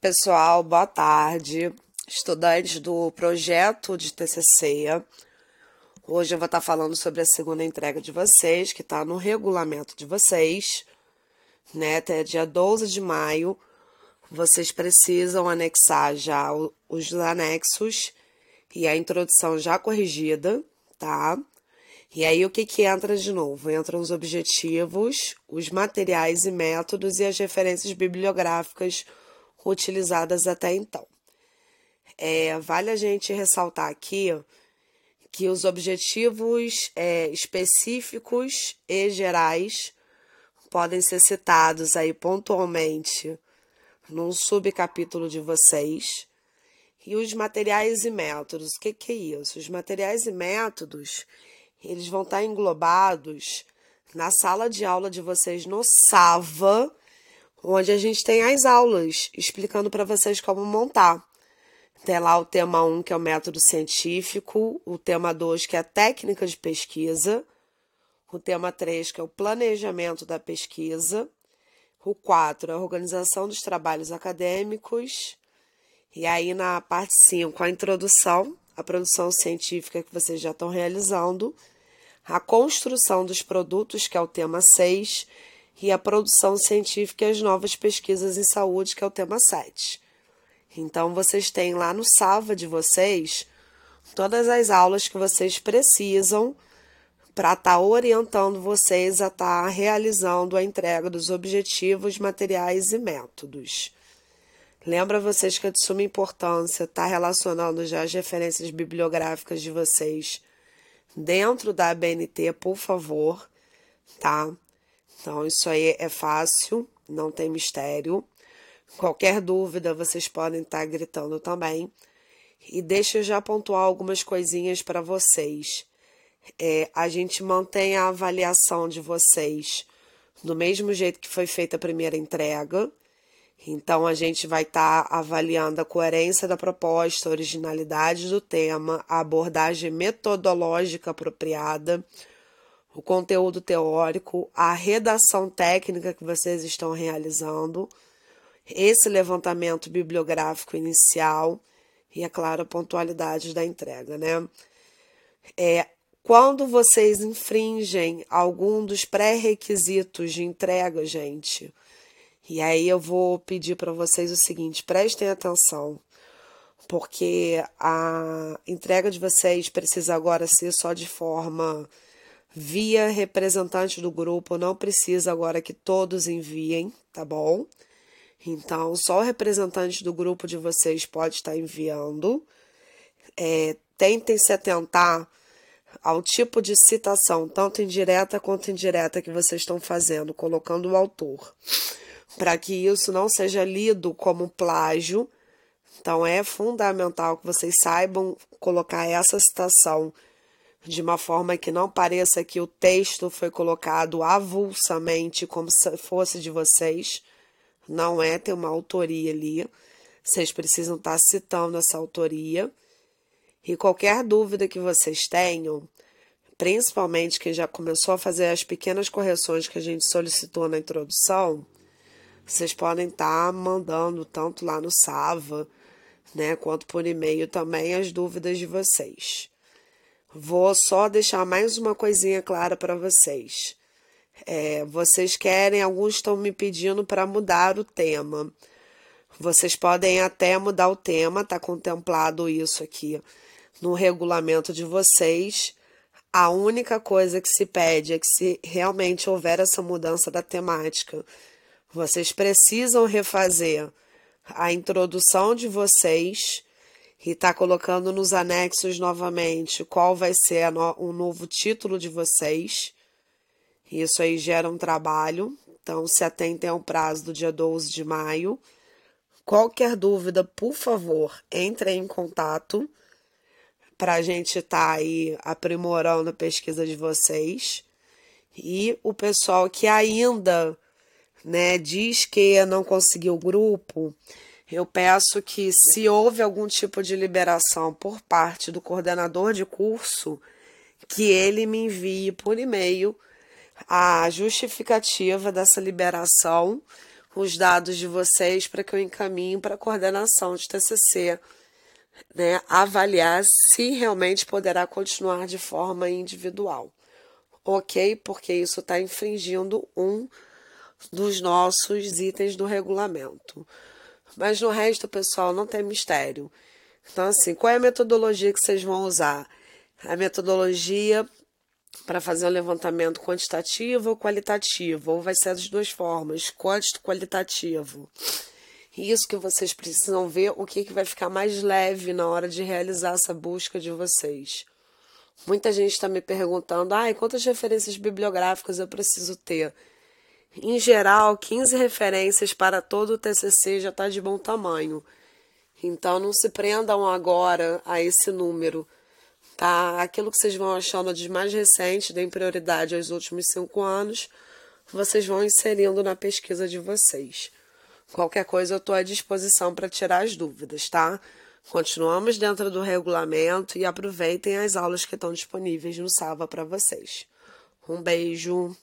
Pessoal, boa tarde. Estudantes do projeto de TCC. Hoje eu vou estar falando sobre a segunda entrega de vocês, que está no regulamento de vocês, né? Até dia 12 de maio. Vocês precisam anexar já os anexos e a introdução já corrigida, tá? E aí o que que entra de novo? Entram os objetivos, os materiais e métodos e as referências bibliográficas utilizadas até então. É, vale a gente ressaltar aqui que os objetivos é, específicos e gerais podem ser citados aí pontualmente num subcapítulo de vocês. E os materiais e métodos, o que, que é isso? Os materiais e métodos, eles vão estar englobados na sala de aula de vocês no SAVA, onde a gente tem as aulas explicando para vocês como montar. Tem lá o tema 1, que é o método científico, o tema 2, que é a técnica de pesquisa, o tema 3, que é o planejamento da pesquisa, o 4, a organização dos trabalhos acadêmicos, e aí na parte 5, a introdução, a produção científica que vocês já estão realizando, a construção dos produtos, que é o tema 6, e a produção científica e as novas pesquisas em saúde, que é o tema 7. Então, vocês têm lá no SAVA de vocês todas as aulas que vocês precisam para estar tá orientando vocês a estar tá realizando a entrega dos objetivos, materiais e métodos. Lembra vocês que é de suma importância estar tá relacionando já as referências bibliográficas de vocês dentro da ABNT, por favor, tá? Então, isso aí é fácil, não tem mistério. Qualquer dúvida, vocês podem estar gritando também. E deixa eu já pontuar algumas coisinhas para vocês. É, a gente mantém a avaliação de vocês do mesmo jeito que foi feita a primeira entrega. Então, a gente vai estar tá avaliando a coerência da proposta, a originalidade do tema, a abordagem metodológica apropriada, o conteúdo teórico, a redação técnica que vocês estão realizando, esse levantamento bibliográfico inicial e, é claro, a pontualidade da entrega, né? É, quando vocês infringem algum dos pré-requisitos de entrega, gente, e aí eu vou pedir para vocês o seguinte: prestem atenção, porque a entrega de vocês precisa agora ser só de forma via representante do grupo, não precisa agora que todos enviem, tá bom? Então, só o representante do grupo de vocês pode estar enviando. É, tentem se atentar ao tipo de citação, tanto indireta quanto indireta, que vocês estão fazendo, colocando o autor, para que isso não seja lido como plágio. Então, é fundamental que vocês saibam colocar essa citação de uma forma que não pareça que o texto foi colocado avulsamente como se fosse de vocês. Não é, tem uma autoria ali. Vocês precisam estar citando essa autoria. E qualquer dúvida que vocês tenham, principalmente quem já começou a fazer as pequenas correções que a gente solicitou na introdução, vocês podem estar mandando tanto lá no Sava, né, quanto por e-mail também as dúvidas de vocês. Vou só deixar mais uma coisinha clara para vocês. É, vocês querem, alguns estão me pedindo para mudar o tema. Vocês podem até mudar o tema, está contemplado isso aqui no regulamento de vocês. A única coisa que se pede é que, se realmente houver essa mudança da temática, vocês precisam refazer a introdução de vocês e está colocando nos anexos novamente qual vai ser o novo título de vocês. Isso aí gera um trabalho, então se atentem ao prazo do dia 12 de maio. Qualquer dúvida, por favor, entre em contato para a gente estar tá aí aprimorando a pesquisa de vocês. E o pessoal que ainda né, diz que não conseguiu o grupo, eu peço que, se houve algum tipo de liberação por parte do coordenador de curso, que ele me envie por e-mail a justificativa dessa liberação, os dados de vocês para que eu encaminhe para a coordenação de TCC, né, avaliar se realmente poderá continuar de forma individual. Ok? Porque isso está infringindo um dos nossos itens do regulamento. Mas no resto, pessoal, não tem mistério. Então, assim, qual é a metodologia que vocês vão usar? A metodologia para fazer um levantamento quantitativo ou qualitativo, ou vai ser das duas formas, quantitativo qualitativo. Isso que vocês precisam ver o que, que vai ficar mais leve na hora de realizar essa busca de vocês. Muita gente está me perguntando, ah, quantas referências bibliográficas eu preciso ter? Em geral, 15 referências para todo o TCC já está de bom tamanho. Então, não se prendam agora a esse número. Tá? Aquilo que vocês vão achando de mais recente, deem prioridade aos últimos cinco anos, vocês vão inserindo na pesquisa de vocês. Qualquer coisa eu estou à disposição para tirar as dúvidas, tá? Continuamos dentro do regulamento e aproveitem as aulas que estão disponíveis no Salva para vocês. Um beijo!